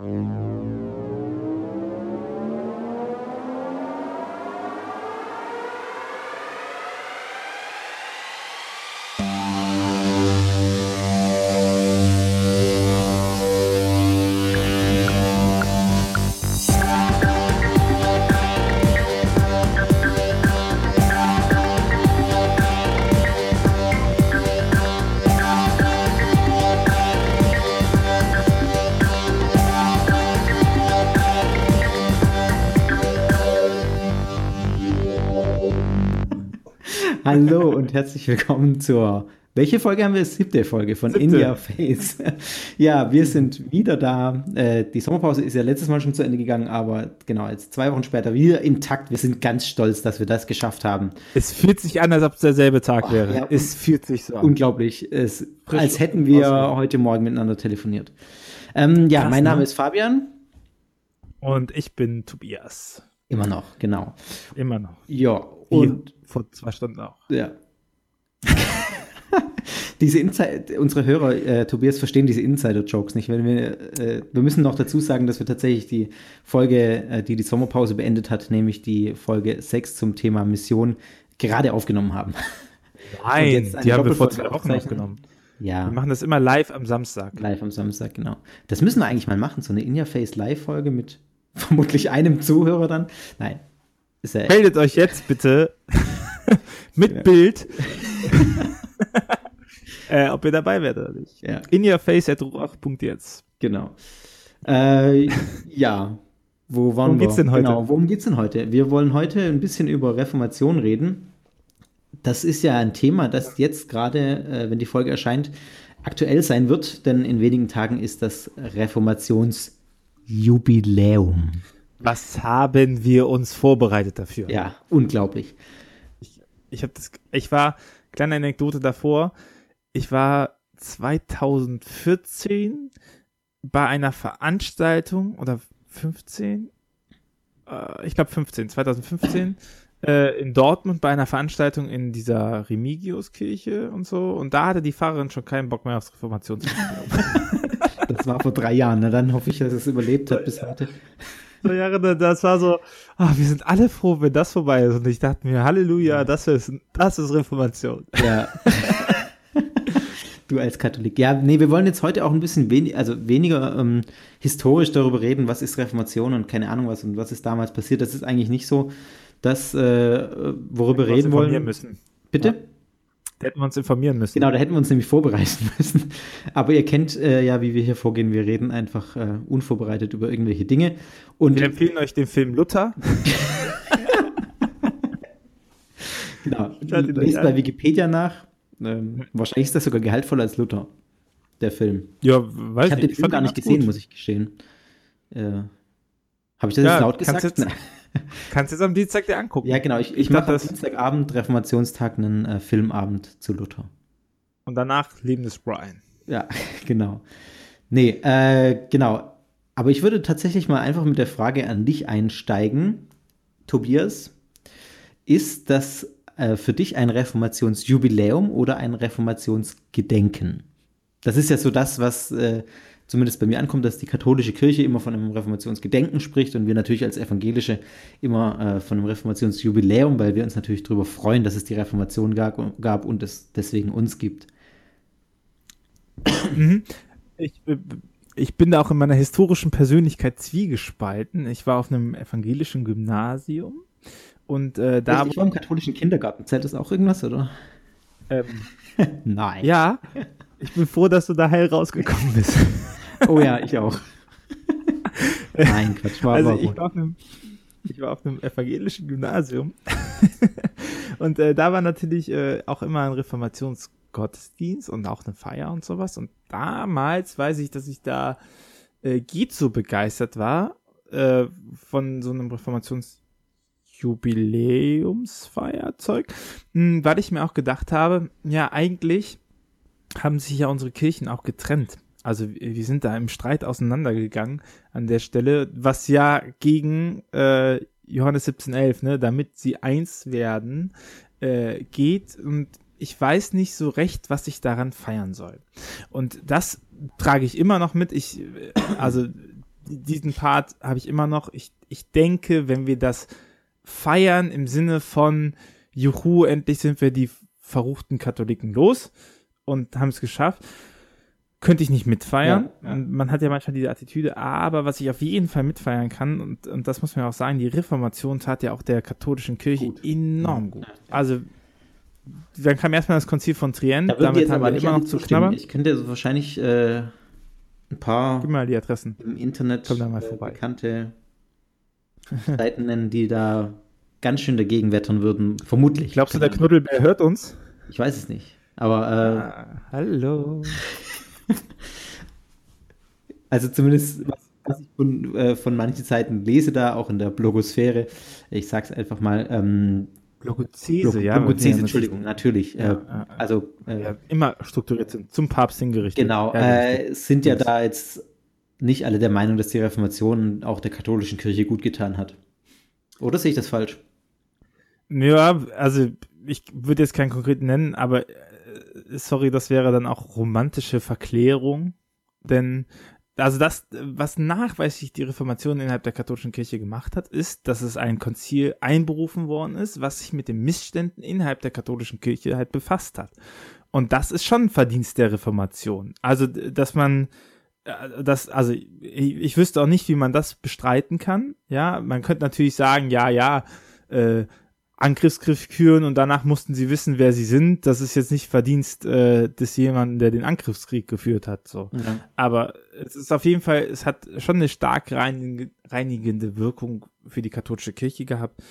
Hallo und herzlich willkommen zur. Welche Folge haben wir? Siebte Folge von Siebte. In Your Face. ja, wir sind wieder da. Äh, die Sommerpause ist ja letztes Mal schon zu Ende gegangen, aber genau, jetzt zwei Wochen später wieder intakt. Wir sind ganz stolz, dass wir das geschafft haben. Es fühlt sich an, als ob es derselbe Tag oh, wäre. Ja, es fühlt sich so an. Unglaublich. Es, als hätten wir aussehen. heute Morgen miteinander telefoniert. Ähm, ja, Krass, mein Name ne? ist Fabian. Und ich bin Tobias. Immer noch, genau. Immer noch. Ja, und vor zwei Stunden auch. Ja. diese Insider, unsere Hörer, äh, Tobias, verstehen diese Insider-Jokes nicht. Wenn wir, äh, wir müssen noch dazu sagen, dass wir tatsächlich die Folge, äh, die die Sommerpause beendet hat, nämlich die Folge 6 zum Thema Mission, gerade aufgenommen haben. Nein, die haben wir vor zwei Wochen aufgenommen. Ja. Wir machen das immer live am Samstag. Live am Samstag, genau. Das müssen wir eigentlich mal machen, so eine In-Your-Face-Live-Folge mit vermutlich einem Zuhörer dann. Nein, Meldet euch jetzt bitte mit. Bild, äh, ob ihr dabei werdet oder nicht. Ja. In your face at jetzt. Genau. Äh, ja. Wo waren worum wir? geht's denn heute? Genau, worum geht's denn heute? Wir wollen heute ein bisschen über Reformation reden. Das ist ja ein Thema, das jetzt gerade, äh, wenn die Folge erscheint, aktuell sein wird, denn in wenigen Tagen ist das Reformationsjubiläum. Was haben wir uns vorbereitet dafür? Ja, unglaublich. Ich, ich habe das, ich war, kleine Anekdote davor, ich war 2014 bei einer Veranstaltung oder 15, äh, ich glaube 15, 2015 äh, in Dortmund bei einer Veranstaltung in dieser Remigiuskirche und so. Und da hatte die Pfarrerin schon keinen Bock mehr aufs Reformationsjubiläum. das war vor drei Jahren, na dann hoffe ich, dass es überlebt hat bis heute zwei Jahre, das war so, oh, wir sind alle froh, wenn das vorbei ist. Und ich dachte mir, Halleluja, das ist, das ist Reformation. Ja. du als Katholik. Ja, nee, wir wollen jetzt heute auch ein bisschen wenig, also weniger ähm, historisch darüber reden, was ist Reformation und keine Ahnung was und was ist damals passiert. Das ist eigentlich nicht so das, äh, worüber wir reden wollen. Müssen. Bitte? Ja. Da hätten wir uns informieren müssen. Genau, da hätten wir uns nämlich vorbereiten müssen. Aber ihr kennt äh, ja, wie wir hier vorgehen. Wir reden einfach äh, unvorbereitet über irgendwelche Dinge. Und wir empfehlen euch den Film Luther. genau. Lest bei Wikipedia nach. Ähm, wahrscheinlich ist das sogar gehaltvoller als Luther, der Film. Ja, weiß ich. Hab ich habe den Film gar nicht gesehen, gut. muss ich gestehen. Äh, Habe ich das ja, jetzt laut gesagt? Jetzt, Kannst du jetzt am Dienstag dir angucken. Ja, genau. Ich, ich, ich mache am Dienstagabend, Reformationstag, einen äh, Filmabend zu Luther. Und danach Liebendes Brian. Ja, genau. Nee, äh, genau. Aber ich würde tatsächlich mal einfach mit der Frage an dich einsteigen. Tobias, ist das äh, für dich ein Reformationsjubiläum oder ein Reformationsgedenken? Das ist ja so das, was äh, zumindest bei mir ankommt, dass die katholische Kirche immer von einem Reformationsgedenken spricht und wir natürlich als Evangelische immer äh, von einem Reformationsjubiläum, weil wir uns natürlich darüber freuen, dass es die Reformation gab, gab und es deswegen uns gibt. Mhm. Ich, äh, ich bin da auch in meiner historischen Persönlichkeit zwiegespalten. Ich war auf einem evangelischen Gymnasium und äh, da. Ich war im katholischen Kindergarten. Zählt das auch irgendwas, oder? Ähm, Nein. Ja, ich bin froh, dass du da heil rausgekommen bist. Oh ja, ich auch. Nein, Quatsch. War also ich war, auf einem, ich war auf einem evangelischen Gymnasium. und äh, da war natürlich äh, auch immer ein Reformationsgottesdienst und auch eine Feier und sowas. Und damals weiß ich, dass ich da äh, so begeistert war äh, von so einem Reformationsjubiläumsfeierzeug, hm, weil ich mir auch gedacht habe, ja, eigentlich haben sich ja unsere Kirchen auch getrennt. Also wir sind da im Streit auseinandergegangen an der Stelle, was ja gegen äh, Johannes 17,11, ne, damit sie eins werden, äh, geht. Und ich weiß nicht so recht, was ich daran feiern soll. Und das trage ich immer noch mit. Ich, äh, also diesen Part habe ich immer noch. Ich, ich denke, wenn wir das feiern im Sinne von Juhu, endlich sind wir die verruchten Katholiken los und haben es geschafft, könnte ich nicht mitfeiern. Ja, ja. Man hat ja manchmal diese Attitüde, aber was ich auf jeden Fall mitfeiern kann, und, und das muss man auch sagen, die Reformation tat ja auch der katholischen Kirche gut. enorm gut. Also dann kam erstmal das Konzil von Trient, da damit haben wir immer noch zu knabbern. Ich könnte also wahrscheinlich äh, ein paar Gib mal die Adressen. im Internet Komm da mal vorbei. bekannte Seiten nennen, die da ganz schön dagegen wettern würden. Vermutlich. Glaubst du, der Knuddelbär hört uns? Ich weiß es nicht. Aber äh, ah, hallo. also zumindest was, was ich von, äh, von manchen Seiten lese da, auch in der Blogosphäre, ich sag's einfach mal, ähm, Blogozese, Blog, ja. Blogozese, Entschuldigung, natürlich. Ja, äh, also äh, ja, immer strukturiert sind, zum Papst hingerichtet. Genau, äh, sind ja da jetzt nicht alle der Meinung, dass die Reformation auch der katholischen Kirche gut getan hat. Oder sehe ich das falsch? Ja, also ich würde jetzt keinen konkreten nennen, aber äh, sorry, das wäre dann auch romantische Verklärung, denn also das, was nachweislich die Reformation innerhalb der katholischen Kirche gemacht hat, ist, dass es ein Konzil einberufen worden ist, was sich mit den Missständen innerhalb der katholischen Kirche halt befasst hat. Und das ist schon Verdienst der Reformation. Also, dass man, äh, das, also ich, ich wüsste auch nicht, wie man das bestreiten kann. Ja, man könnte natürlich sagen, ja, ja, äh, Angriffskrieg führen und danach mussten sie wissen, wer sie sind. Das ist jetzt nicht Verdienst äh, des jemanden, der den Angriffskrieg geführt hat. So, ja. aber es ist auf jeden Fall, es hat schon eine stark reinigende Wirkung für die katholische Kirche gehabt.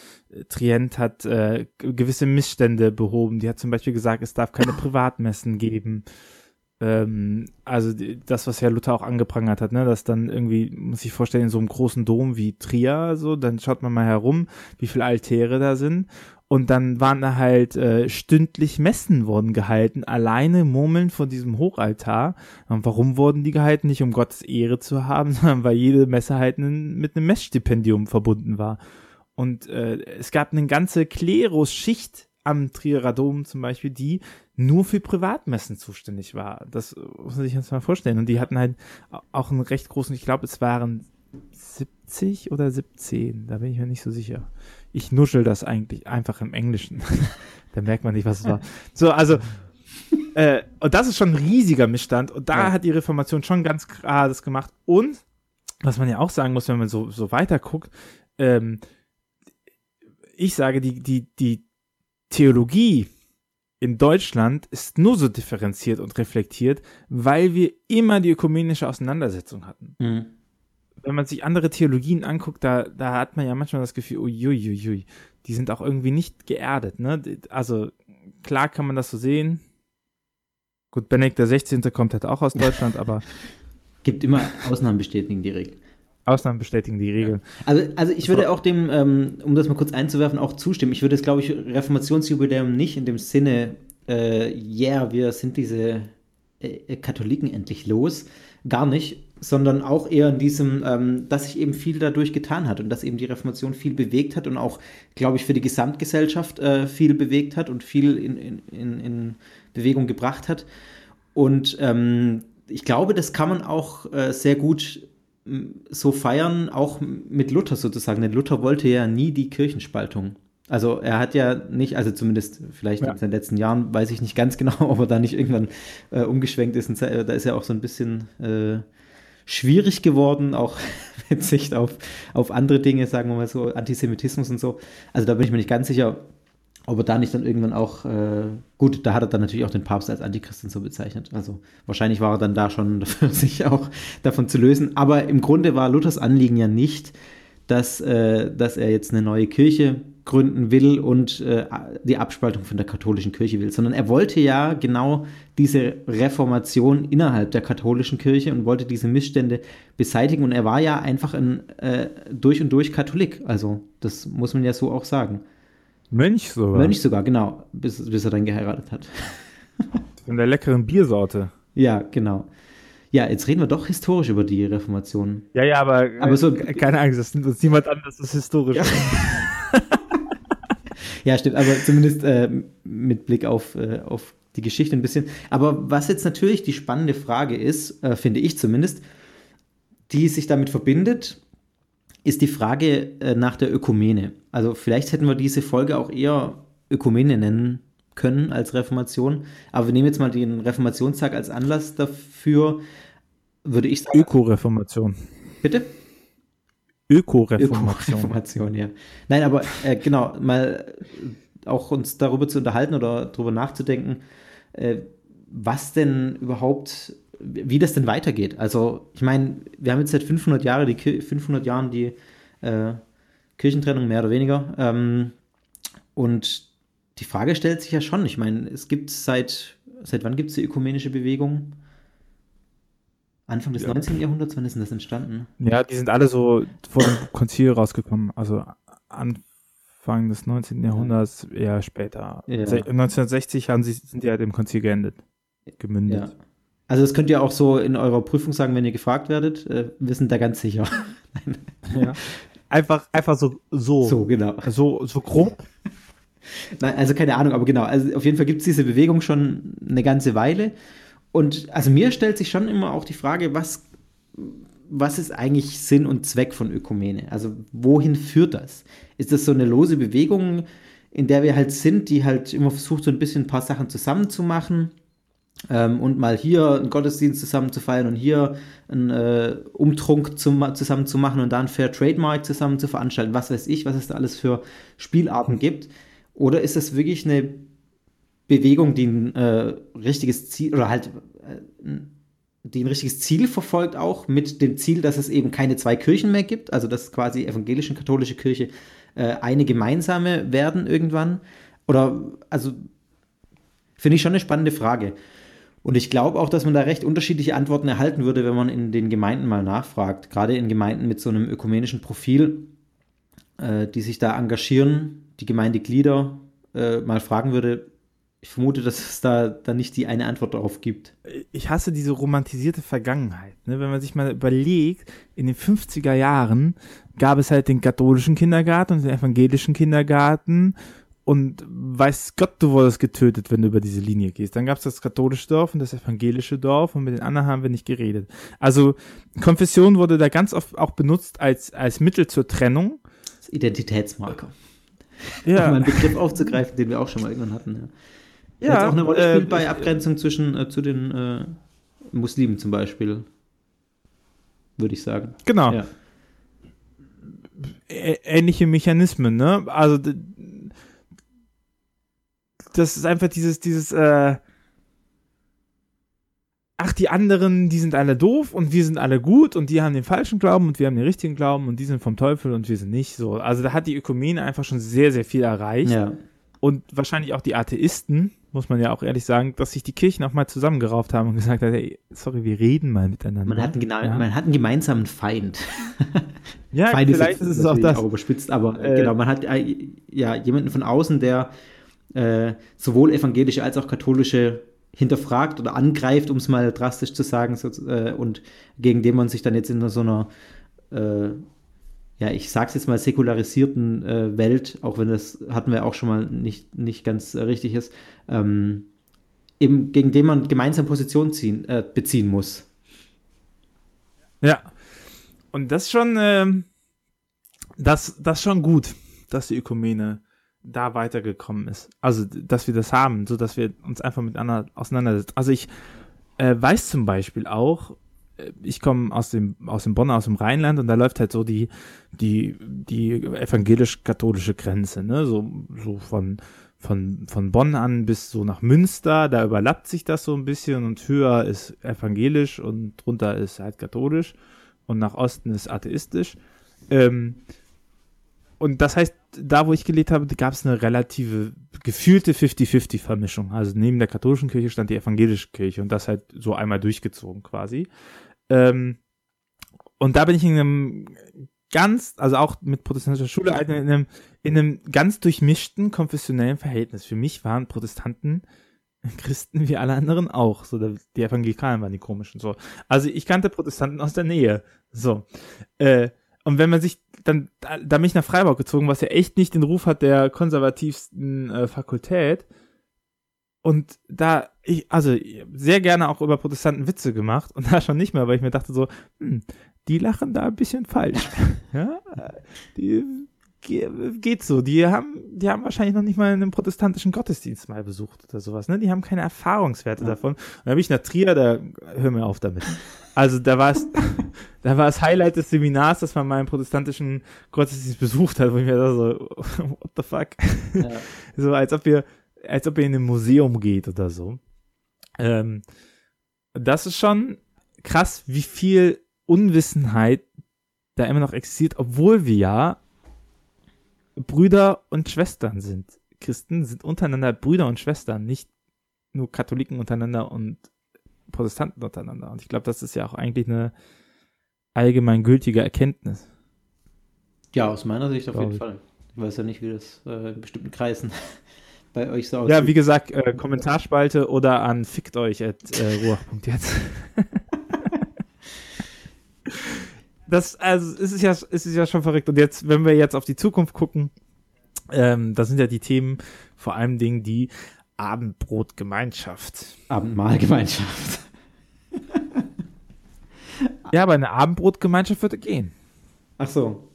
Trient hat äh, gewisse Missstände behoben. Die hat zum Beispiel gesagt, es darf keine Privatmessen geben ähm, also das, was Herr Luther auch angeprangert hat, ne, dass dann irgendwie, muss ich vorstellen, in so einem großen Dom wie Trier, so, dann schaut man mal herum, wie viele Altäre da sind. Und dann waren da halt äh, stündlich Messen wurden gehalten, alleine murmeln vor diesem Hochaltar. Und warum wurden die gehalten? Nicht um Gottes Ehre zu haben, sondern weil jede Messe halt mit einem Messstipendium verbunden war. Und äh, es gab eine ganze Klerus-Schicht am Trierer Dom zum Beispiel, die nur für Privatmessen zuständig war. Das muss man sich jetzt mal vorstellen. Und die hatten halt auch einen recht großen, ich glaube, es waren 70 oder 17, da bin ich mir nicht so sicher. Ich nuschel das eigentlich einfach im Englischen. da merkt man nicht, was es war. So, also, äh, und das ist schon ein riesiger Missstand. Und da ja. hat die Reformation schon ganz klar das gemacht. Und, was man ja auch sagen muss, wenn man so, so weiter guckt, ähm, ich sage, die, die, die Theologie in Deutschland ist nur so differenziert und reflektiert, weil wir immer die ökumenische Auseinandersetzung hatten. Mhm. Wenn man sich andere Theologien anguckt, da, da hat man ja manchmal das Gefühl, uiuiui, die sind auch irgendwie nicht geerdet. Ne? Also klar kann man das so sehen. Gut, Benedikt der 16. kommt halt auch aus Deutschland, aber. Gibt immer Ausnahmen bestätigen direkt. Ausnahmen bestätigen die Regel. Also, also ich würde auch dem, ähm, um das mal kurz einzuwerfen, auch zustimmen. Ich würde es, glaube ich, Reformationsjubiläum nicht in dem Sinne, äh, yeah, wir sind diese äh, Katholiken endlich los, gar nicht, sondern auch eher in diesem, ähm, dass sich eben viel dadurch getan hat und dass eben die Reformation viel bewegt hat und auch, glaube ich, für die Gesamtgesellschaft äh, viel bewegt hat und viel in, in, in, in Bewegung gebracht hat. Und ähm, ich glaube, das kann man auch äh, sehr gut so feiern, auch mit Luther sozusagen. Denn Luther wollte ja nie die Kirchenspaltung. Also er hat ja nicht, also zumindest vielleicht ja. in den letzten Jahren, weiß ich nicht ganz genau, ob er da nicht irgendwann äh, umgeschwenkt ist. Und da ist er auch so ein bisschen äh, schwierig geworden, auch mit Sicht auf, auf andere Dinge, sagen wir mal so, Antisemitismus und so. Also da bin ich mir nicht ganz sicher, ob er da nicht dann irgendwann auch, äh, gut, da hat er dann natürlich auch den Papst als Antichristen so bezeichnet. Also wahrscheinlich war er dann da schon dafür, sich auch davon zu lösen. Aber im Grunde war Luthers Anliegen ja nicht, dass, äh, dass er jetzt eine neue Kirche gründen will und äh, die Abspaltung von der katholischen Kirche will, sondern er wollte ja genau diese Reformation innerhalb der katholischen Kirche und wollte diese Missstände beseitigen. Und er war ja einfach ein äh, durch und durch Katholik. Also das muss man ja so auch sagen. Mönch sogar. Mönch sogar, genau, bis, bis er dann geheiratet hat. Von der leckeren Biersorte. Ja, genau. Ja, jetzt reden wir doch historisch über die Reformation. Ja, ja, aber, aber so, äh, keine Angst, das nimmt uns niemand an, dass das historisch ja. ja, stimmt, aber zumindest äh, mit Blick auf, äh, auf die Geschichte ein bisschen. Aber was jetzt natürlich die spannende Frage ist, äh, finde ich zumindest, die sich damit verbindet, ist die Frage äh, nach der Ökumene. Also vielleicht hätten wir diese Folge auch eher Ökumene nennen können als Reformation. Aber wir nehmen jetzt mal den Reformationstag als Anlass dafür, würde ich sagen. Öko-Reformation. Bitte? Öko-Reformation. Öko-Reformation, ja. Nein, aber äh, genau, mal auch uns darüber zu unterhalten oder darüber nachzudenken, äh, was denn überhaupt, wie das denn weitergeht. Also, ich meine, wir haben jetzt seit 500, Jahre die, 500 Jahren die äh, Kirchentrennung, mehr oder weniger. Ähm, und die Frage stellt sich ja schon. Ich meine, es gibt seit, seit wann gibt es die ökumenische Bewegung? Anfang des ja. 19. Jahrhunderts, wann ist denn das entstanden? Ja, die sind alle so vor dem Konzil rausgekommen. Also Anfang des 19. Jahrhunderts, eher später. Ja. 1960 haben sie, sind die halt im Konzil geendet, gemündet. Ja. Also das könnt ihr auch so in eurer Prüfung sagen, wenn ihr gefragt werdet. Äh, wir sind da ganz sicher. ja. Einfach, einfach so, so. So, genau. So, so grob. Nein, also keine Ahnung, aber genau. Also auf jeden Fall gibt es diese Bewegung schon eine ganze Weile. Und also mir stellt sich schon immer auch die Frage, was, was ist eigentlich Sinn und Zweck von Ökumene? Also wohin führt das? Ist das so eine lose Bewegung, in der wir halt sind, die halt immer versucht, so ein bisschen ein paar Sachen zusammenzumachen? Ähm, und mal hier einen Gottesdienst zusammen zu feiern und hier einen äh, Umtrunk zum, zusammen zu machen und dann Fair Trademark zusammen zu veranstalten, was weiß ich, was es da alles für Spielarten hm. gibt. Oder ist das wirklich eine Bewegung, die ein äh, richtiges Ziel oder halt äh, die ein richtiges Ziel verfolgt, auch mit dem Ziel, dass es eben keine zwei Kirchen mehr gibt, also dass quasi evangelische und katholische Kirche äh, eine gemeinsame werden irgendwann? Oder, also, finde ich schon eine spannende Frage. Und ich glaube auch, dass man da recht unterschiedliche Antworten erhalten würde, wenn man in den Gemeinden mal nachfragt. Gerade in Gemeinden mit so einem ökumenischen Profil, äh, die sich da engagieren, die Gemeindeglieder äh, mal fragen würde, ich vermute, dass es da dann nicht die eine Antwort darauf gibt. Ich hasse diese romantisierte Vergangenheit. Ne? Wenn man sich mal überlegt, in den 50er Jahren gab es halt den katholischen Kindergarten und den evangelischen Kindergarten und weiß Gott, du wurdest getötet, wenn du über diese Linie gehst. Dann gab es das katholische Dorf und das evangelische Dorf und mit den anderen haben wir nicht geredet. Also Konfession wurde da ganz oft auch benutzt als, als Mittel zur Trennung. Als Identitätsmarker. Ja. Um einen Begriff aufzugreifen, den wir auch schon mal irgendwann hatten. Ja. Ja, auch eine Rolle spielt äh, bei Abgrenzung zwischen äh, zu den äh, Muslimen zum Beispiel, würde ich sagen. Genau. Ja. Ähnliche Mechanismen, ne? Also das ist einfach dieses, dieses, äh, ach, die anderen, die sind alle doof und wir sind alle gut und die haben den falschen Glauben und wir haben den richtigen Glauben und die sind vom Teufel und wir sind nicht so. Also da hat die Ökumene einfach schon sehr, sehr viel erreicht. Ja. Und wahrscheinlich auch die Atheisten, muss man ja auch ehrlich sagen, dass sich die Kirchen auch mal zusammengerauft haben und gesagt haben, hey, sorry, wir reden mal miteinander. Man hat einen, ja. man hat einen gemeinsamen Feind. ja, Feind vielleicht ist, ist es auch das. Auch überspitzt, aber äh, genau, man hat äh, ja jemanden von außen, der äh, sowohl evangelische als auch katholische hinterfragt oder angreift, um es mal drastisch zu sagen, so, äh, und gegen den man sich dann jetzt in so einer äh, ja, ich sag's jetzt mal, säkularisierten äh, Welt, auch wenn das hatten wir auch schon mal nicht, nicht ganz richtig ist, ähm, eben gegen den man gemeinsam Position ziehen, äh, beziehen muss. Ja. Und das schon, ähm, das, das schon gut, dass die Ökumene da weitergekommen ist. Also, dass wir das haben, so dass wir uns einfach miteinander auseinandersetzen. Also ich äh, weiß zum Beispiel auch, ich komme aus dem, aus dem Bonn, aus dem Rheinland und da läuft halt so die, die, die evangelisch-katholische Grenze, ne, so, so von, von, von Bonn an bis so nach Münster, da überlappt sich das so ein bisschen und höher ist evangelisch und drunter ist halt katholisch und nach Osten ist atheistisch. Ähm, und das heißt, da wo ich gelebt habe, gab es eine relative, gefühlte 50-50-Vermischung. Also neben der katholischen Kirche stand die evangelische Kirche und das halt so einmal durchgezogen quasi. Ähm, und da bin ich in einem ganz, also auch mit protestantischer Schule, in einem, in einem ganz durchmischten konfessionellen Verhältnis. Für mich waren Protestanten Christen wie alle anderen auch. So, die Evangelikalen waren die komischen. So. Also ich kannte Protestanten aus der Nähe. So. Äh, und wenn man sich dann, da, da bin ich nach Freiburg gezogen, was ja echt nicht den Ruf hat der konservativsten äh, Fakultät. und da, ich, also sehr gerne auch über Protestanten Witze gemacht und da schon nicht mehr, weil ich mir dachte so, hm, die lachen da ein bisschen falsch. ja, die geht so. Die haben, die haben wahrscheinlich noch nicht mal einen protestantischen Gottesdienst mal besucht oder sowas, ne? Die haben keine Erfahrungswerte ja. davon. Und da bin ich nach Trier, da hör mir auf damit. Also da war es, da war das Highlight des Seminars, dass man mal einen protestantischen Gottesdienst besucht hat, wo ich mir da so, what the fuck? Ja. so als ob ihr, als ob ihr in ein Museum geht oder so. Ähm, das ist schon krass, wie viel Unwissenheit da immer noch existiert, obwohl wir ja Brüder und Schwestern sind. Christen sind untereinander Brüder und Schwestern, nicht nur Katholiken untereinander und Protestanten untereinander. Und ich glaube, das ist ja auch eigentlich eine allgemeingültige Erkenntnis. Ja, aus meiner Sicht auf jeden Fall. Ich weiß ja nicht, wie das äh, in bestimmten Kreisen bei euch so aussieht. Ja, wie gesagt, äh, Kommentarspalte oder an fickt euch at äh, ruach.jetzt. das, also, es ist ja, es ist ja schon verrückt. Und jetzt, wenn wir jetzt auf die Zukunft gucken, ähm, das sind ja die Themen, vor allem Dingen die Abendbrotgemeinschaft. Abendmahlgemeinschaft. ja, aber eine Abendbrotgemeinschaft würde gehen. Ach so.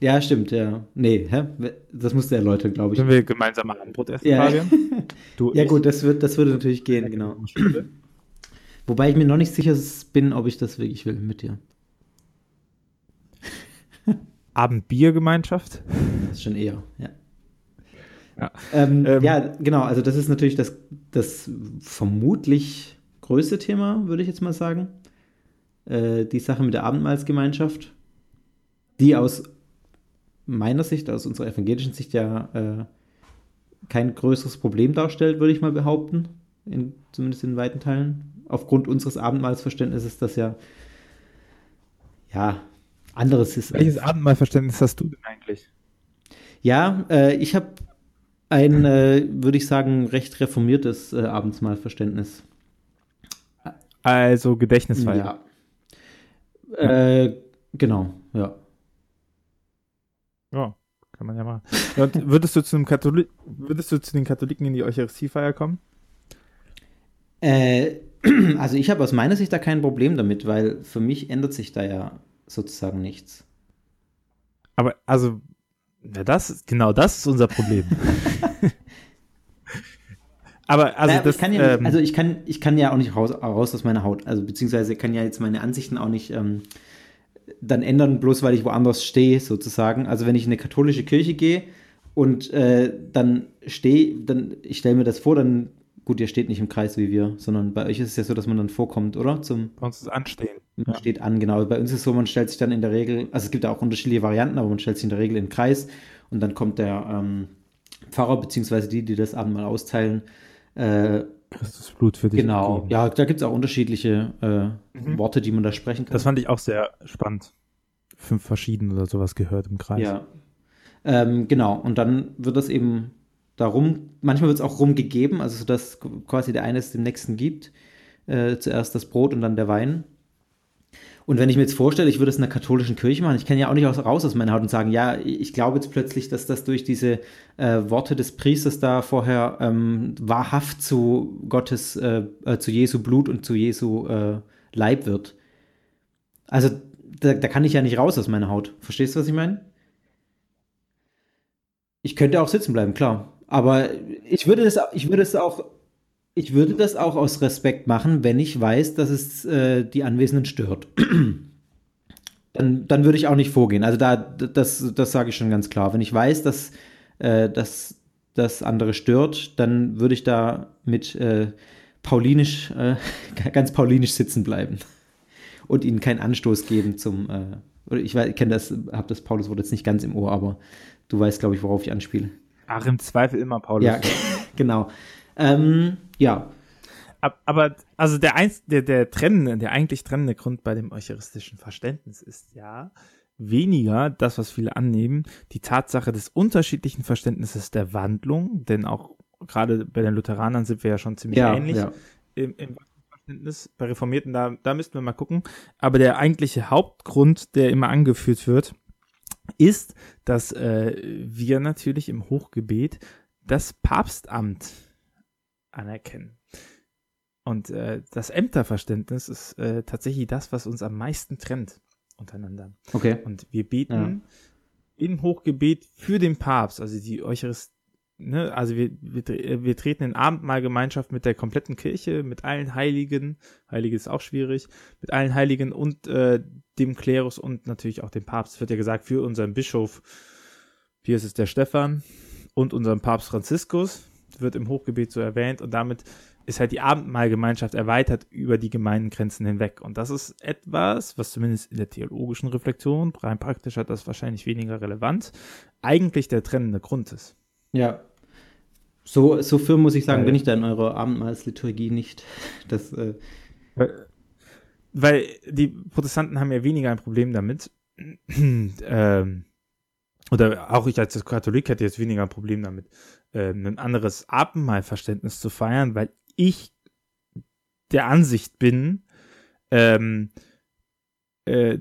Ja, stimmt, ja. Nee, hä? Das musste erläutern, glaube ich. Wenn wir gemeinsam Abendbrot essen, ja. Du, ja, gut, das, wird, das würde natürlich gehen, genau. Wobei ich mir noch nicht sicher bin, ob ich das wirklich will mit dir. Abendbiergemeinschaft? Das ist schon eher, ja. Ja. Ähm, ähm, ja, genau, also das ist natürlich das, das vermutlich größte Thema, würde ich jetzt mal sagen. Äh, die Sache mit der Abendmahlsgemeinschaft, die aus meiner Sicht, aus unserer evangelischen Sicht ja äh, kein größeres Problem darstellt, würde ich mal behaupten, in, zumindest in weiten Teilen. Aufgrund unseres Abendmahlsverständnisses, das ja, ja, anderes ist. Welches Abendmahlverständnis hast du denn eigentlich? Ja, äh, ich habe ein, äh, würde ich sagen, recht reformiertes äh, Abendsmahlverständnis. Also Gedächtnisfeier. Ja. Äh, genau, ja. Ja, kann man ja machen. Und würdest du zu einem Katholik, würdest du zu den Katholiken in die Eucharistiefeier kommen? Äh, also ich habe aus meiner Sicht da kein Problem damit, weil für mich ändert sich da ja sozusagen nichts. Aber also ja, das, genau das ist unser Problem. Aber also, naja, das, ich kann ja ähm, also ich kann, ich kann ja auch nicht raus, raus aus meiner Haut. Also beziehungsweise kann ja jetzt meine Ansichten auch nicht ähm, dann ändern, bloß weil ich woanders stehe, sozusagen. Also wenn ich in eine katholische Kirche gehe und äh, dann stehe, dann, ich stelle mir das vor, dann, gut, ihr steht nicht im Kreis wie wir, sondern bei euch ist es ja so, dass man dann vorkommt, oder? Zum, bei uns ist Anstehen. Man ja. steht an, genau. Bei uns ist es so, man stellt sich dann in der Regel, also es gibt auch unterschiedliche Varianten, aber man stellt sich in der Regel in den Kreis und dann kommt der ähm, Pfarrer, beziehungsweise die, die das Abendmahl austeilen, äh, Christus Blut für dich. Genau, gegeben. ja, da gibt es auch unterschiedliche äh, mhm. Worte, die man da sprechen kann. Das fand ich auch sehr spannend. Fünf verschiedene oder sowas gehört im Kreis. Ja. Ähm, genau, und dann wird das eben darum, manchmal wird es auch rumgegeben, also dass quasi der eine es dem nächsten gibt. Äh, zuerst das Brot und dann der Wein. Und wenn ich mir jetzt vorstelle, ich würde es in einer katholischen Kirche machen, ich kann ja auch nicht raus aus meiner Haut und sagen, ja, ich glaube jetzt plötzlich, dass das durch diese äh, Worte des Priesters da vorher ähm, wahrhaft zu Gottes, äh, äh, zu Jesu Blut und zu Jesu äh, Leib wird. Also da, da kann ich ja nicht raus aus meiner Haut. Verstehst du, was ich meine? Ich könnte auch sitzen bleiben, klar. Aber ich würde das, ich würde es auch ich würde das auch aus Respekt machen, wenn ich weiß, dass es äh, die Anwesenden stört. dann, dann würde ich auch nicht vorgehen. Also da, das, das sage ich schon ganz klar. Wenn ich weiß, dass, äh, dass das andere stört, dann würde ich da mit äh, paulinisch, äh, ganz paulinisch sitzen bleiben und ihnen keinen Anstoß geben zum, äh, oder ich, ich kenne das, habe das Pauluswort jetzt nicht ganz im Ohr, aber du weißt, glaube ich, worauf ich anspiele. Ach, im Zweifel immer Paulus. Ja, genau. Ähm, ja. Aber also der, eins, der, der trennende, der eigentlich trennende Grund bei dem eucharistischen Verständnis ist ja weniger das, was viele annehmen, die Tatsache des unterschiedlichen Verständnisses der Wandlung, denn auch gerade bei den Lutheranern sind wir ja schon ziemlich ja, ähnlich ja. im, im Verständnis. Bei Reformierten, da, da müssten wir mal gucken. Aber der eigentliche Hauptgrund, der immer angeführt wird, ist, dass äh, wir natürlich im Hochgebet das Papstamt anerkennen. Und äh, das Ämterverständnis ist äh, tatsächlich das, was uns am meisten trennt untereinander. Okay. Und wir beten ja. im Hochgebet für den Papst, also die Eucharist, ne, also wir, wir, wir treten in Abendmahlgemeinschaft mit der kompletten Kirche, mit allen Heiligen, Heilige ist auch schwierig, mit allen Heiligen und äh, dem Klerus und natürlich auch dem Papst. Es wird ja gesagt, für unseren Bischof, hier ist es der Stefan und unseren Papst Franziskus, wird im Hochgebet so erwähnt und damit ist halt die Abendmahlgemeinschaft erweitert über die Gemeindengrenzen hinweg. Und das ist etwas, was zumindest in der theologischen Reflexion, rein praktisch hat das wahrscheinlich weniger relevant, eigentlich der trennende Grund ist. Ja. So, so firm muss ich sagen, weil, bin ich da in eurer Abendmahlsliturgie nicht. Das, äh weil, weil die Protestanten haben ja weniger ein Problem damit. ähm, oder auch ich als Katholik hätte jetzt weniger ein Problem damit, äh, ein anderes Abendmahlverständnis zu feiern, weil ich der Ansicht bin, ähm, äh,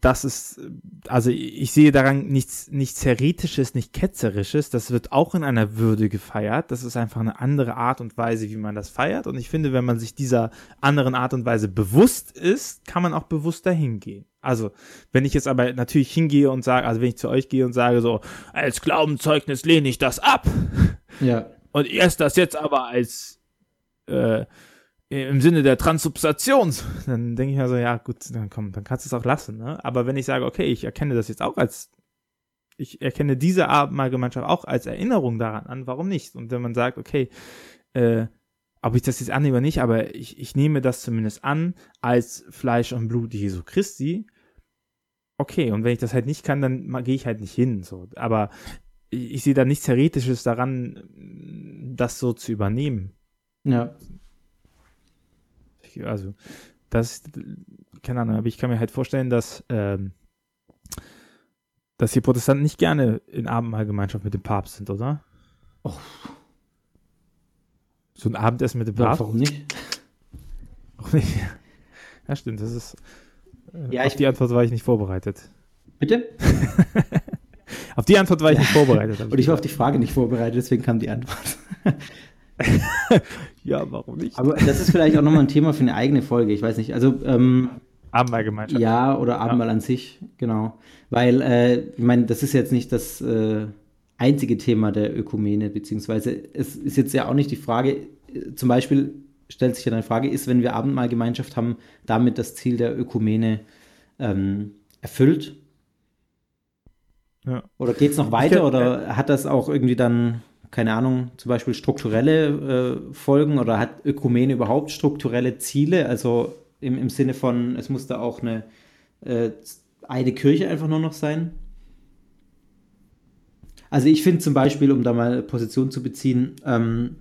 das ist, also ich sehe daran nichts, nichts Heretisches, nicht Ketzerisches. Das wird auch in einer Würde gefeiert. Das ist einfach eine andere Art und Weise, wie man das feiert. Und ich finde, wenn man sich dieser anderen Art und Weise bewusst ist, kann man auch bewusst dahin gehen. Also, wenn ich jetzt aber natürlich hingehe und sage, also wenn ich zu euch gehe und sage so, als Glaubenzeugnis lehne ich das ab. Ja. Und erst das jetzt aber als äh, im Sinne der Transubstantion, dann denke ich mir so, ja gut, dann komm, dann kannst du es auch lassen. Ne? Aber wenn ich sage, okay, ich erkenne das jetzt auch als, ich erkenne diese Abendmahlgemeinschaft auch als Erinnerung daran an, warum nicht? Und wenn man sagt, okay, äh, ob ich das jetzt annehme oder nicht, aber ich, ich nehme das zumindest an als Fleisch und Blut Jesu Christi. Okay, und wenn ich das halt nicht kann, dann gehe ich halt nicht hin. So. Aber ich, ich sehe da nichts Heretisches daran, das so zu übernehmen. Ja. Also, das, keine Ahnung, aber ich kann mir halt vorstellen, dass, ähm, dass die Protestanten nicht gerne in Abendmahlgemeinschaft mit dem Papst sind, oder? Oh. So ein Abendessen mit dem Papst? Ja, warum nicht? Auch nicht. Ja, stimmt, das ist. Äh, ja, auf die Antwort war ich nicht vorbereitet. Bitte? auf die Antwort war ich nicht vorbereitet. Und ich war auf die Frage nicht vorbereitet, deswegen kam die Antwort. ja, warum nicht? Aber das ist vielleicht auch nochmal ein Thema für eine eigene Folge. Ich weiß nicht. Also, ähm, Abendmahlgemeinschaft. Ja, oder Abendmahl ja. an sich, genau. Weil, äh, ich meine, das ist jetzt nicht das äh, einzige Thema der Ökumene, beziehungsweise es ist jetzt ja auch nicht die Frage, äh, zum Beispiel stellt sich ja eine Frage, ist, wenn wir Abendmahlgemeinschaft haben, damit das Ziel der Ökumene ähm, erfüllt? Ja. Oder geht es noch weiter glaub, oder äh, hat das auch irgendwie dann keine Ahnung, zum Beispiel strukturelle äh, Folgen oder hat Ökumene überhaupt strukturelle Ziele? Also im, im Sinne von, es muss da auch eine, äh, eine Kirche einfach nur noch sein? Also ich finde zum Beispiel, um da mal Position zu beziehen, ähm,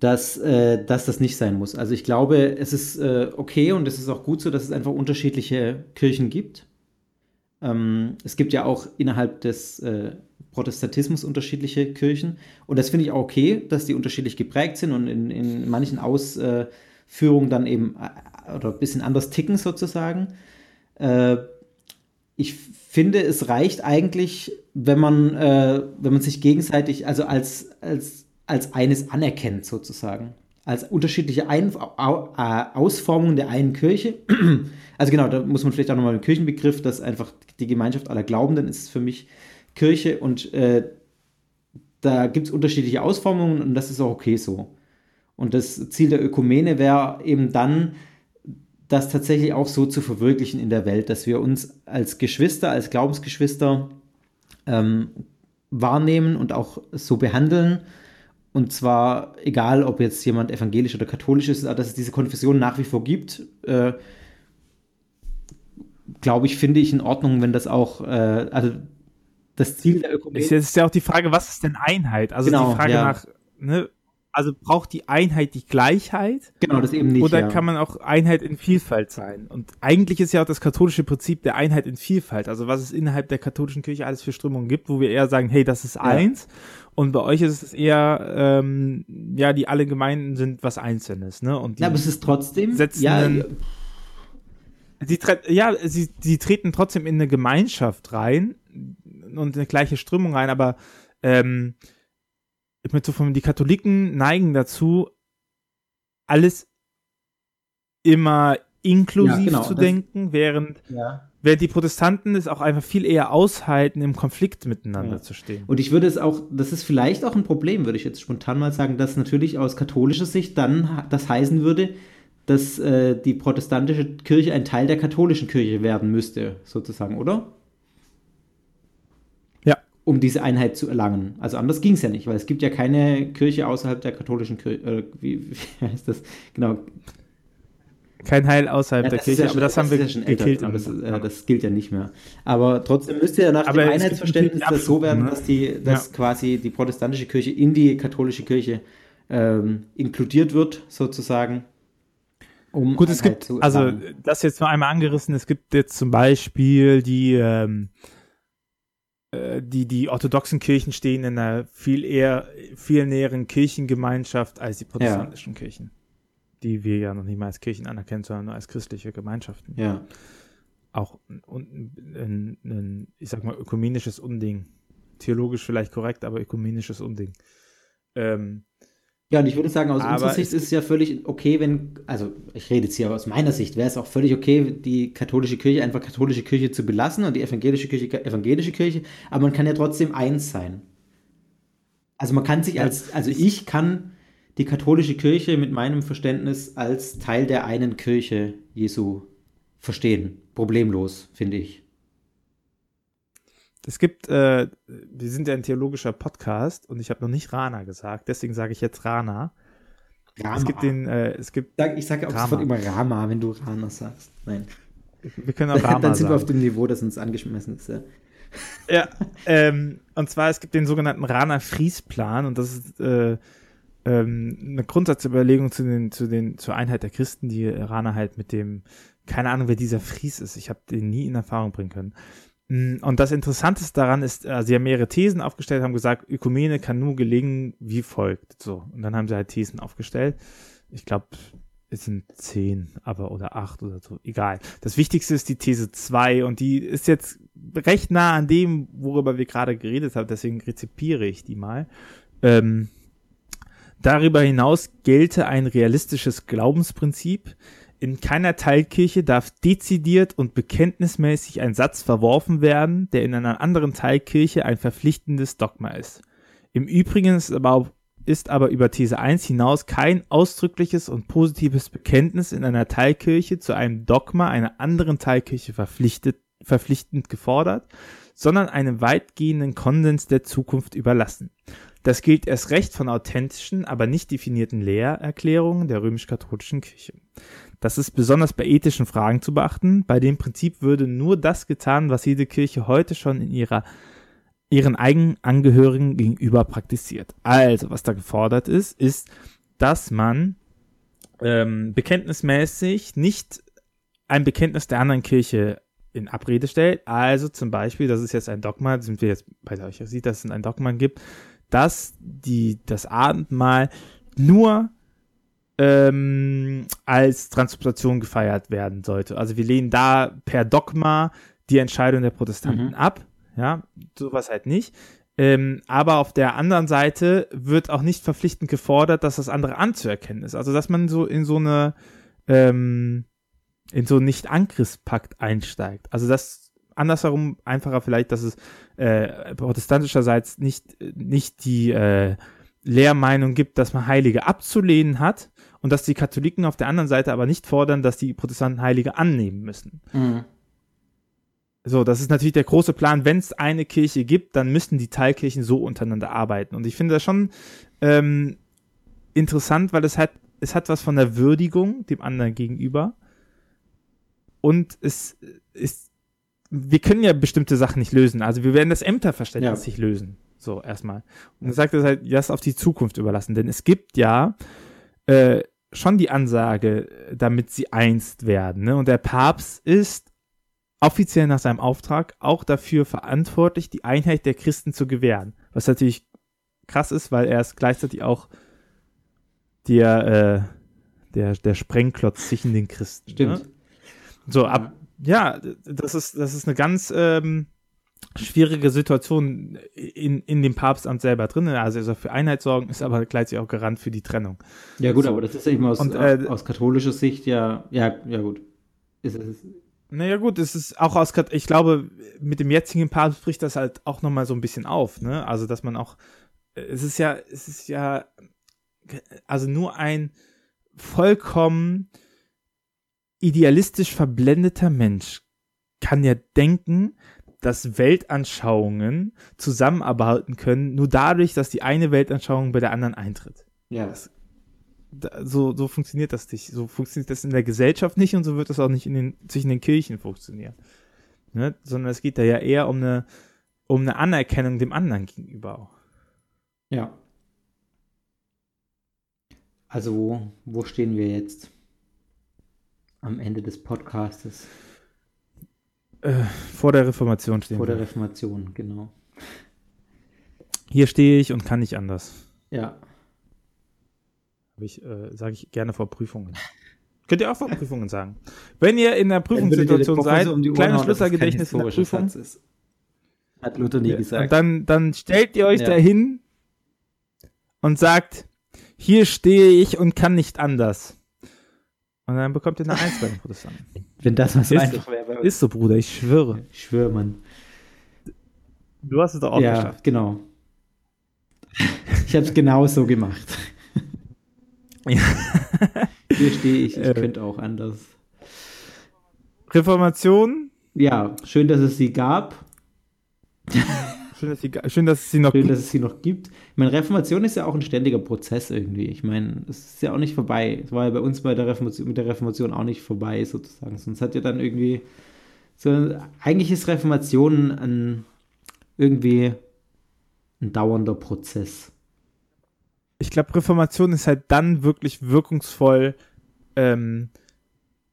dass, äh, dass das nicht sein muss. Also ich glaube, es ist äh, okay und es ist auch gut so, dass es einfach unterschiedliche Kirchen gibt. Ähm, es gibt ja auch innerhalb des äh, Protestantismus unterschiedliche Kirchen. Und das finde ich auch okay, dass die unterschiedlich geprägt sind und in, in manchen Ausführungen dann eben äh, oder ein bisschen anders ticken sozusagen. Äh, ich finde, es reicht eigentlich, wenn man, äh, wenn man sich gegenseitig, also als, als, als eines anerkennt sozusagen. Als unterschiedliche Ein Ausformungen der einen Kirche. Also genau, da muss man vielleicht auch nochmal den Kirchenbegriff, dass einfach die Gemeinschaft aller Glaubenden ist für mich Kirche und äh, da gibt es unterschiedliche Ausformungen und das ist auch okay so. Und das Ziel der Ökumene wäre eben dann, das tatsächlich auch so zu verwirklichen in der Welt, dass wir uns als Geschwister, als Glaubensgeschwister ähm, wahrnehmen und auch so behandeln. Und zwar egal, ob jetzt jemand evangelisch oder katholisch ist, dass es diese Konfession nach wie vor gibt. Äh, Glaube ich, finde ich in Ordnung, wenn das auch, äh, also das Ziel der Ökumene. Es ist ja auch die Frage, was ist denn Einheit? Also genau, die Frage ja. nach, ne, also braucht die Einheit die Gleichheit? Genau, das eben nicht. Oder ja. kann man auch Einheit in Vielfalt sein? Und eigentlich ist ja auch das katholische Prinzip der Einheit in Vielfalt. Also was es innerhalb der katholischen Kirche alles für Strömungen gibt, wo wir eher sagen, hey, das ist ja. eins. Und bei euch ist es eher, ähm, ja, die alle Gemeinden sind was Einzelnes, ne? Und ja, aber es ist trotzdem, setzen ja, einen, Sie ja, sie, sie treten trotzdem in eine Gemeinschaft rein und eine gleiche Strömung rein, aber ähm, so von die Katholiken neigen dazu, alles immer inklusiv ja, genau, zu denken, während, ja. während die Protestanten es auch einfach viel eher aushalten, im Konflikt miteinander ja. zu stehen. Und ich würde es auch, das ist vielleicht auch ein Problem, würde ich jetzt spontan mal sagen, dass natürlich aus katholischer Sicht dann das heißen würde, dass äh, die protestantische Kirche ein Teil der katholischen Kirche werden müsste, sozusagen, oder? Um diese Einheit zu erlangen. Also anders ging es ja nicht, weil es gibt ja keine Kirche außerhalb der katholischen Kirche. Äh, wie, wie heißt das? Genau. Kein Heil außerhalb ja, der Kirche, ja aber das, das haben wir ja schon gekillt. Das, äh, das, gilt ja nicht mehr. Aber trotzdem müsste ja nach aber dem Einheitsverständnis das so werden, ne? dass, die, dass quasi die protestantische Kirche in die katholische Kirche ähm, inkludiert wird, sozusagen. Um Gut, es gibt, also das jetzt nur einmal angerissen, es gibt jetzt zum Beispiel die, ähm, äh, die, die orthodoxen Kirchen stehen in einer viel eher, viel näheren Kirchengemeinschaft als die protestantischen ja. Kirchen. Die wir ja noch nicht mal als Kirchen anerkennen, sondern nur als christliche Gemeinschaften. Ja. Auch ein, ein, ein ich sag mal, ökumenisches Unding. Theologisch vielleicht korrekt, aber ökumenisches Unding. Ähm, ja, und ich würde sagen, aus aber unserer Sicht ist es ja völlig okay, wenn, also ich rede jetzt hier aus meiner Sicht, wäre es auch völlig okay, die katholische Kirche einfach katholische Kirche zu belassen und die evangelische Kirche evangelische Kirche, aber man kann ja trotzdem eins sein. Also man kann sich als, also ich kann die katholische Kirche mit meinem Verständnis als Teil der einen Kirche Jesu verstehen. Problemlos, finde ich. Es gibt, äh, wir sind ja ein theologischer Podcast und ich habe noch nicht Rana gesagt, deswegen sage ich jetzt Rana. Rama. Es gibt den, äh, es gibt. Ich sage auch sofort immer Rama, wenn du Rana sagst. Nein. Wir können auch Rama Dann sind sagen. wir auf dem Niveau, das uns angeschmissen ist. Ja, ja ähm, und zwar, es gibt den sogenannten Rana-Friesplan und das ist äh, ähm, eine Grundsatzüberlegung zu den, zu den, zur Einheit der Christen, die Rana halt mit dem, keine Ahnung, wer dieser Fries ist. Ich habe den nie in Erfahrung bringen können. Mm, und das Interessanteste daran ist, äh, sie haben mehrere Thesen aufgestellt, haben gesagt, Ökumene kann nur gelingen wie folgt. So. Und dann haben sie halt Thesen aufgestellt. Ich glaube, es sind zehn, aber oder acht oder so. Egal. Das Wichtigste ist die These zwei und die ist jetzt recht nah an dem, worüber wir gerade geredet haben. Deswegen rezipiere ich die mal. Ähm, darüber hinaus gelte ein realistisches Glaubensprinzip, in keiner Teilkirche darf dezidiert und bekenntnismäßig ein Satz verworfen werden, der in einer anderen Teilkirche ein verpflichtendes Dogma ist. Im Übrigen ist aber, ist aber über These 1 hinaus kein ausdrückliches und positives Bekenntnis in einer Teilkirche zu einem Dogma einer anderen Teilkirche verpflichtend gefordert, sondern einem weitgehenden Konsens der Zukunft überlassen. Das gilt erst recht von authentischen, aber nicht definierten Lehrerklärungen der römisch-katholischen Kirche. Das ist besonders bei ethischen Fragen zu beachten. Bei dem Prinzip würde nur das getan, was jede Kirche heute schon in ihrer ihren eigenen Angehörigen gegenüber praktiziert. Also, was da gefordert ist, ist, dass man ähm, bekenntnismäßig nicht ein Bekenntnis der anderen Kirche in Abrede stellt. Also zum Beispiel, das ist jetzt ein Dogma, sind wir jetzt bei euch sieht, dass es ein Dogma gibt, dass die, das Abendmahl nur ähm, als Transplantation gefeiert werden sollte. Also wir lehnen da per Dogma die Entscheidung der Protestanten mhm. ab. Ja, sowas halt nicht. Ähm, aber auf der anderen Seite wird auch nicht verpflichtend gefordert, dass das andere anzuerkennen ist. Also dass man so in so eine ähm, in so Nicht-Angriffspakt einsteigt. Also das andersherum einfacher vielleicht, dass es äh, protestantischerseits nicht nicht die äh, Lehrmeinung gibt, dass man Heilige abzulehnen hat, und dass die Katholiken auf der anderen Seite aber nicht fordern, dass die Protestanten Heilige annehmen müssen. Mhm. So, das ist natürlich der große Plan. Wenn es eine Kirche gibt, dann müssten die Teilkirchen so untereinander arbeiten. Und ich finde das schon ähm, interessant, weil es hat, es hat was von der Würdigung dem anderen gegenüber. Und es ist, wir können ja bestimmte Sachen nicht lösen. Also wir werden das Ämterverständnis ja. nicht lösen. So, erstmal. Und er sagt es halt, das auf die Zukunft überlassen. Denn es gibt ja äh, schon die Ansage, damit sie einst werden. Ne? Und der Papst ist offiziell nach seinem Auftrag auch dafür verantwortlich, die Einheit der Christen zu gewähren. Was natürlich krass ist, weil er ist gleichzeitig auch der, äh, der, der Sprengklotz zwischen den Christen. Stimmt. Ne? So, ab, ja, das ist, das ist eine ganz, ähm, schwierige Situation in, in dem Papstamt selber drin. Also er soll für Einheit sorgen, ist aber gleichzeitig auch Garant für die Trennung. Ja gut, so. aber das ist ja eben aus, Und, äh, aus katholischer Sicht ja, ja, ja gut. Ist, ist, Naja gut, es ist auch aus, ich glaube, mit dem jetzigen Papst bricht das halt auch nochmal so ein bisschen auf, ne? Also, dass man auch, es ist ja, es ist ja, also nur ein vollkommen idealistisch verblendeter Mensch kann ja denken, dass Weltanschauungen zusammenarbeiten können, nur dadurch, dass die eine Weltanschauung bei der anderen eintritt. ja. Da, so, so funktioniert das nicht. So funktioniert das in der Gesellschaft nicht und so wird das auch nicht in den, zwischen den Kirchen funktionieren. Ne? Sondern es geht da ja eher um eine, um eine Anerkennung dem anderen gegenüber auch. Ja. Also, wo, wo stehen wir jetzt? Am Ende des Podcastes. Äh, vor der Reformation stehen Vor der wir. Reformation, genau. Hier stehe ich und kann nicht anders. Ja. Ich, äh, sage ich gerne vor Prüfungen. Könnt ihr auch vor Prüfungen sagen. Wenn ihr in der der Prüfungssituation seid, um kleines Schlüsselgedächtnis in der Prüfung, ist. Hat Luther nie und gesagt. dann, dann stellt ihr euch Ja. dahin und sagt, hier stehe ich und kann nicht anders. Und dann bekommt ihr eine Eins bei den Protestanten. Wenn das mal so Ist einfach wäre. Ist so, Bruder, ich schwöre. Ich schwöre, Mann. Du hast es doch auch ja, geschafft. genau. Ich habe es genau so gemacht. Ja. Hier stehe ich, ich Äh. könnte auch anders. Reformation, Ja, schön, dass es sie gab. Schön, dass, sie, schön, dass es sie noch Schön, gibt. dass es sie noch gibt. Ich meine, Reformation ist ja auch ein ständiger Prozess irgendwie. Ich meine, es ist ja auch nicht vorbei. Es war ja bei uns bei der Reformation, mit der Reformation auch nicht vorbei, sozusagen. Sonst hat ja dann irgendwie so, eigentlich ist Reformation ein, irgendwie ein dauernder Prozess. Ich glaube, Reformation ist halt dann wirklich wirkungsvoll, ähm,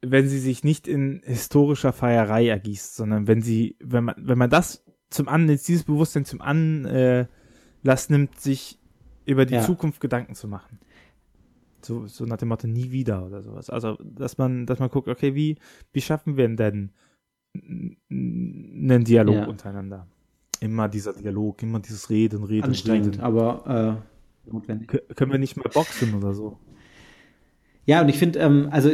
wenn sie sich nicht in historischer Feierei ergießt, sondern wenn sie, wenn man, wenn man das zum An, dieses Bewusstsein zum Anlass nimmt, sich über die Ja. Zukunft Gedanken zu machen. So, so nach dem Motto nie wieder oder sowas. Also, dass man, dass man guckt, okay, wie, wie schaffen wir denn einen Dialog Ja. untereinander? Immer dieser Dialog, immer dieses Reden, Reden, Anstrengend, Reden. aber äh, notwendig. Kö- Können wir nicht mal boxen oder so? Ja, und ich finde, ähm, also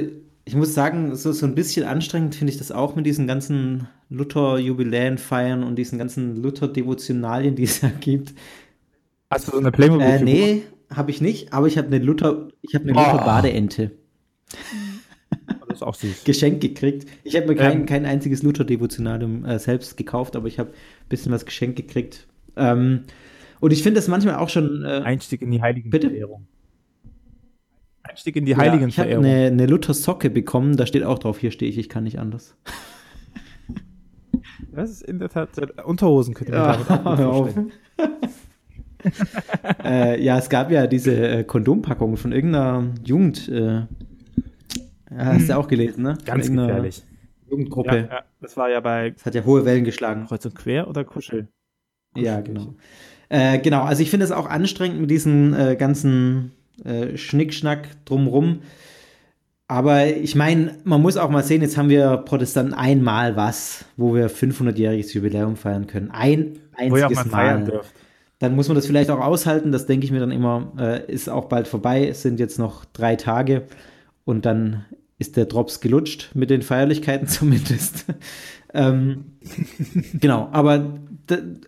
ich muss sagen, so, so ein bisschen anstrengend finde ich das auch mit diesen ganzen Luther-Jubiläen feiern und diesen ganzen Luther-Devotionalien, die es da gibt. Hast du so eine Playmobil? Äh, nee, habe ich nicht, aber ich habe eine Luther, ich habe eine Oh. Luther-Badeente Das ist auch süß. geschenkt gekriegt. Ich habe mir kein, Ähm. kein einziges Luther-Devotionalium äh, selbst gekauft, aber ich habe ein bisschen was geschenkt gekriegt. Ähm, und ich finde das manchmal auch schon. Äh, Einstieg in die Heiligenverehrung. Einstieg in die ja, ich habe eine, eine Luther-Socke bekommen, da steht auch drauf, hier stehe ich, ich kann nicht anders. das ist in der Tat sehr, Unterhosen könnt ihr mir Ja, damit auch äh, ja, es gab ja diese äh, Kondompackung von irgendeiner Jugend. Äh, hast du auch gelesen, ne? Ganz gefährlich. Jugendgruppe. Ja, ja, das war ja bei Das hat ja hohe Wellen geschlagen. Kreuz und Quer oder Kuschel. Ja, genau. Äh, genau, also ich finde es auch anstrengend mit diesen äh, ganzen äh, Schnickschnack drumrum. Aber ich meine, man muss auch mal sehen, jetzt haben wir Protestanten einmal was, wo wir 500-jähriges Jubiläum feiern können. Ein einziges mal. Dann muss man das vielleicht auch aushalten. Das denke ich mir dann immer, äh, ist auch bald vorbei. Es sind jetzt noch drei Tage und dann ist der Drops gelutscht mit den Feierlichkeiten zumindest. ähm, genau, aber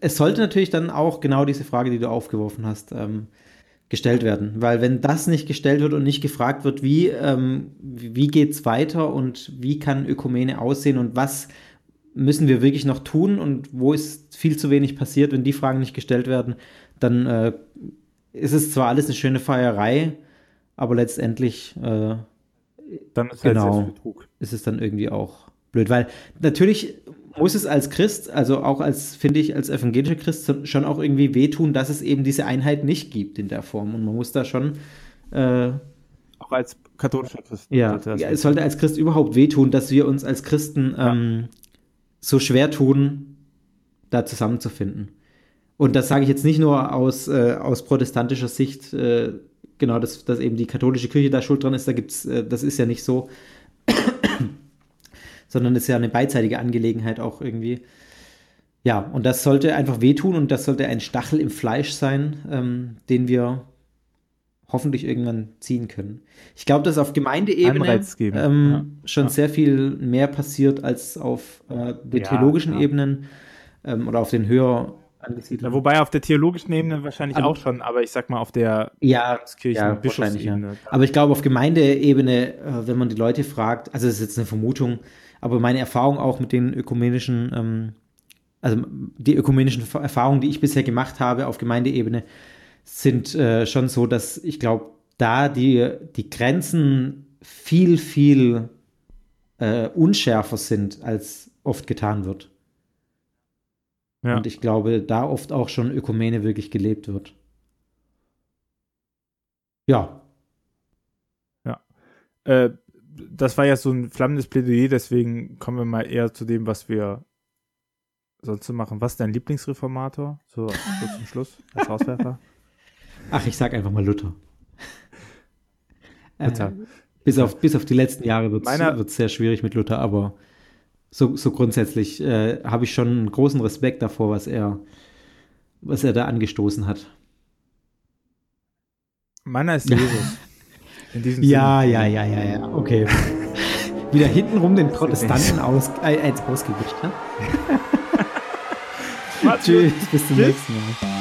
es sollte natürlich dann auch genau diese Frage, die du aufgeworfen hast, ähm, gestellt werden. Weil wenn das nicht gestellt wird und nicht gefragt wird, wie, ähm, wie geht es weiter und wie kann Ökumene aussehen und was müssen wir wirklich noch tun und wo ist viel zu wenig passiert, wenn die Fragen nicht gestellt werden, dann äh, ist es zwar alles eine schöne Feierei, aber letztendlich äh, Dann ist halt Genau. Selbstbetrug. ist es dann irgendwie auch blöd, weil natürlich muss es als Christ, also auch als, finde ich, als evangelischer Christ schon auch irgendwie wehtun, dass es eben diese Einheit nicht gibt in der Form und man muss da schon äh, Auch als katholischer Christ. ja, ja, es sollte als Christ überhaupt wehtun, dass wir uns als Christen ähm, so schwer tun, da zusammenzufinden. Und das sage ich jetzt nicht nur aus, äh, aus protestantischer Sicht, äh, genau, dass, dass eben die katholische Kirche da schuld dran ist, da gibt's, äh, das ist ja nicht so, sondern es ist ja eine beidseitige Angelegenheit auch irgendwie. Ja, und das sollte einfach wehtun und das sollte ein Stachel im Fleisch sein, ähm, den wir hoffentlich irgendwann ziehen können. Ich glaube, dass auf Gemeindeebene ähm, ja. schon Ja. sehr viel mehr passiert als auf äh, den Ja, theologischen. Ebenen ähm, oder auf den höher angesiedelten. wobei auf der theologischen Ebene wahrscheinlich Aber- auch schon, aber ich sag mal auf der ja, Kirchen- ja. Bischofsebene. Aber ich glaube, auf Gemeindeebene, äh, wenn man die Leute fragt, also das ist jetzt eine Vermutung, aber meine Erfahrung auch mit den ökumenischen, ähm, also die ökumenischen Erfahrungen, die ich bisher gemacht habe auf Gemeindeebene, sind äh, schon so, dass ich glaube, da die, die Grenzen viel, viel äh, unschärfer sind, als oft getan wird. Ja. Und ich glaube, da oft auch schon Ökumene wirklich gelebt wird. Ja, Äh, das war ja so ein flammendes Plädoyer, deswegen kommen wir mal eher zu dem, was wir sonst so machen. Was ist dein Lieblingsreformator? So, so zum Schluss, als Hauswerfer. Ach, ich sag einfach mal Luther. Luther. Äh, bis, auf, bis auf die letzten Jahre wird es sehr schwierig mit Luther, aber so, so grundsätzlich äh, habe ich schon einen großen Respekt davor, was er, was er da angestoßen hat. Meiner ist Jesus. In diesem Ja, Sinne. ja, ja, ja, ja, okay. Wieder hintenrum den Protestanten aus, äh, eins ausgewischt. Ne? Tschüss, bis zum nächsten Mal.